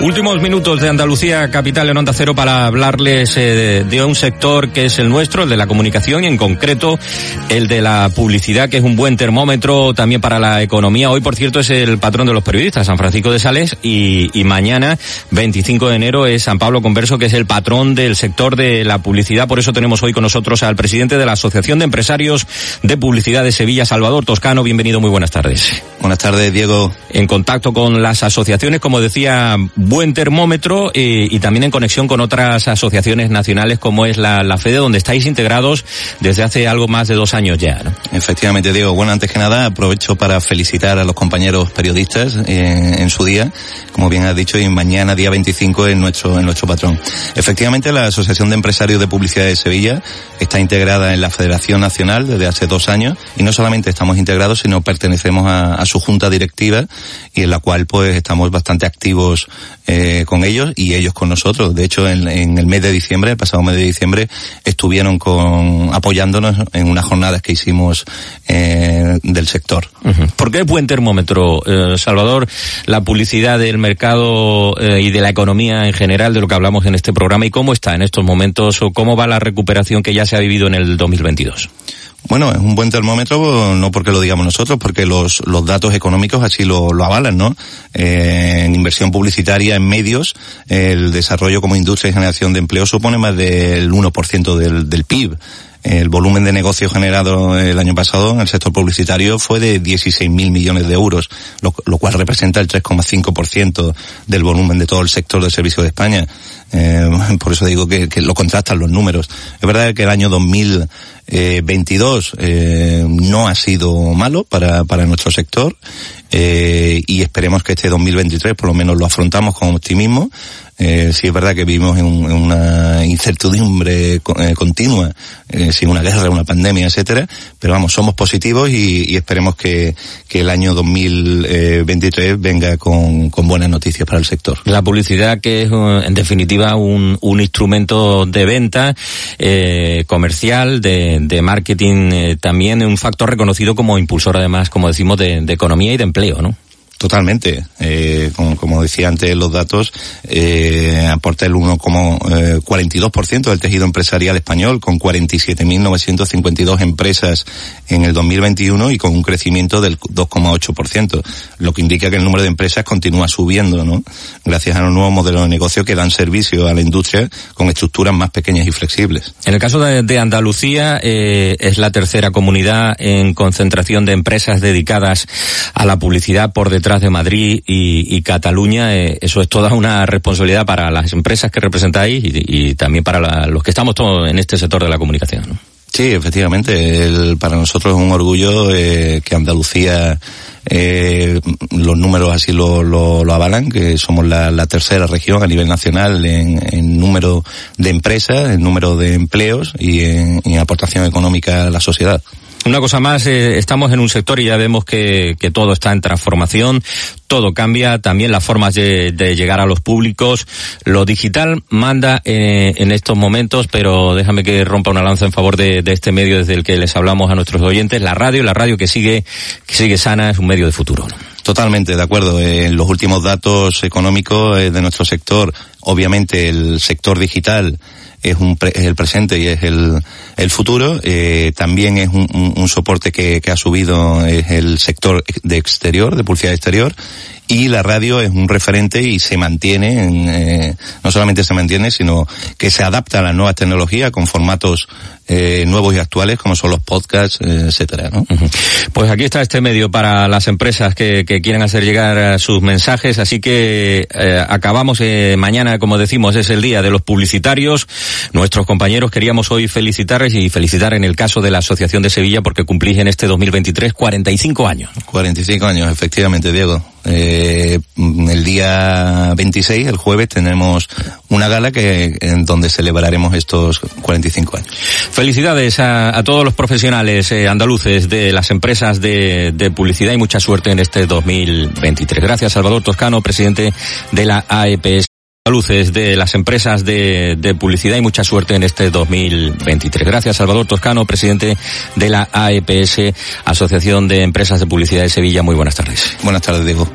Últimos minutos de Andalucía Capital en Onda Cero para hablarles eh, de un sector que es el nuestro, el de la comunicación y en concreto el de la publicidad, que es un buen termómetro también para la economía. Hoy, por cierto, es el patrón de los periodistas, San Francisco de Sales, y, y mañana, 25 de enero, es San Pablo Converso, que es el patrón del sector de la publicidad. Por eso tenemos hoy con nosotros al presidente de la Asociación de Empresarios de Publicidad de Sevilla, Salvador Toscano. Bienvenido, muy buenas tardes. Buenas tardes, Diego. En contacto con las asociaciones, como decía, buen termómetro eh, y también en conexión con otras asociaciones nacionales como es la, la FEDE, donde estáis integrados desde hace algo más de dos años ya. Efectivamente, Diego. Bueno, antes que nada, aprovecho para felicitar a los compañeros periodistas eh, en su día, como bien has dicho, y mañana, día 25, en nuestro, en nuestro patrón. Efectivamente, la Asociación de Empresarios de Publicidad de Sevilla está integrada en la Federación Nacional desde hace dos años y no solamente estamos integrados, sino pertenecemos a, a su junta directiva y en la cual pues estamos bastante activos eh, con ellos y ellos con nosotros. De hecho, en, en, el mes de diciembre, el pasado mes de diciembre, estuvieron con, apoyándonos en unas jornadas que hicimos eh, del sector. Uh -huh. ¿Por qué es buen termómetro, eh, Salvador, la publicidad del mercado eh, y de la economía en general, de lo que hablamos en este programa, y cómo está en estos momentos o cómo va la recuperación que ya se ha vivido en el 2022? Bueno, es un buen termómetro, no porque lo digamos nosotros, porque los, los datos económicos así lo, lo avalan, ¿no? Eh, en inversión publicitaria en medios, el desarrollo como industria y generación de empleo supone más del 1% del, del PIB. El volumen de negocio generado el año pasado en el sector publicitario fue de 16.000 millones de euros, lo, cual representa el 3,5% del volumen de todo el sector de servicio de España. Eh, por eso digo que, que, lo contrastan los números. Es verdad que el año 2022 eh, no ha sido malo para, para nuestro sector eh, y esperemos que este 2023 por lo menos lo afrontamos con optimismo. Eh, sí es verdad que vivimos en, un, una incertidumbre eh, continua, eh, sin una guerra, una pandemia, etcétera, pero vamos, somos positivos y, y esperemos que, que, el año 2023 venga con, con, buenas noticias para el sector. La publicidad que es, en definitiva, un, un instrumento de venta eh, comercial, de, de marketing, eh, también un factor reconocido como impulsor, además, como decimos, de, de economía y de empleo, ¿no? Totalmente. Eh, como, decía antes los datos, eh, aporta el 1,42% eh, del tejido empresarial español, con 47.952 empresas en el 2021 y con un crecimiento del 2,8%, lo que indica que el número de empresas continúa subiendo, ¿no? Gracias a los nuevos modelos de negocio que dan servicio a la industria con estructuras más pequeñas y flexibles. En el caso de, de Andalucía, eh, es la tercera comunidad en concentración de empresas dedicadas a la publicidad por detrás detrás de Madrid y, Cataluña, eh, eso es toda una responsabilidad para las empresas que representáis y, también para la, los que estamos todos en este sector de la comunicación. Sí, efectivamente. Para nosotros es un orgullo eh, que Andalucía, eh, los números así lo, lo, avalan, que somos la, tercera región a nivel nacional en, en, número de empresas, en número de empleos y en aportación económica a la sociedad. Una cosa más, eh, estamos en un sector y ya vemos que, que, todo está en transformación, todo cambia, también las formas de, de llegar a los públicos. Lo digital manda eh, en estos momentos, pero déjame que rompa una lanza en favor de, de, este medio desde el que les hablamos a nuestros oyentes. La radio, la radio que sigue, que sigue sana, es un medio de futuro. Totalmente, de acuerdo. En los últimos datos económicos de nuestro sector, obviamente el sector digital es, un es el presente y es el, el futuro. Eh, también es un, un, soporte que, que, ha subido es el sector de exterior, de publicidad exterior, y la radio es un referente y se mantiene, en, eh, no solamente se mantiene, sino que se adapta a las nuevas tecnologías con formatos eh, nuevos y actuales como son los podcasts, eh, etcétera. ¿no? Pues aquí está este medio para las empresas que, que quieran hacer llegar sus mensajes, así que eh, acabamos eh, mañana, como decimos, es el día de los publicitarios. Nuestros compañeros queríamos hoy felicitarles y felicitar en el caso de la Asociación de Sevilla porque cumplís en este 2023 45 años. 45 años, efectivamente, Diego. Eh, el día 26, el jueves, tenemos una gala que en donde celebraremos estos 45 años. Felicidades a, todos los profesionales eh, andaluces de las empresas de, de, publicidad y mucha suerte en este 2023. Gracias, Salvador Toscano, presidente de la AEPS. Luces de las empresas de, de, publicidad y mucha suerte en este 2023. Gracias, Salvador Toscano, presidente de la AEPS, Asociación de Empresas de Publicidad de Sevilla. Muy buenas tardes. Buenas tardes, Diego.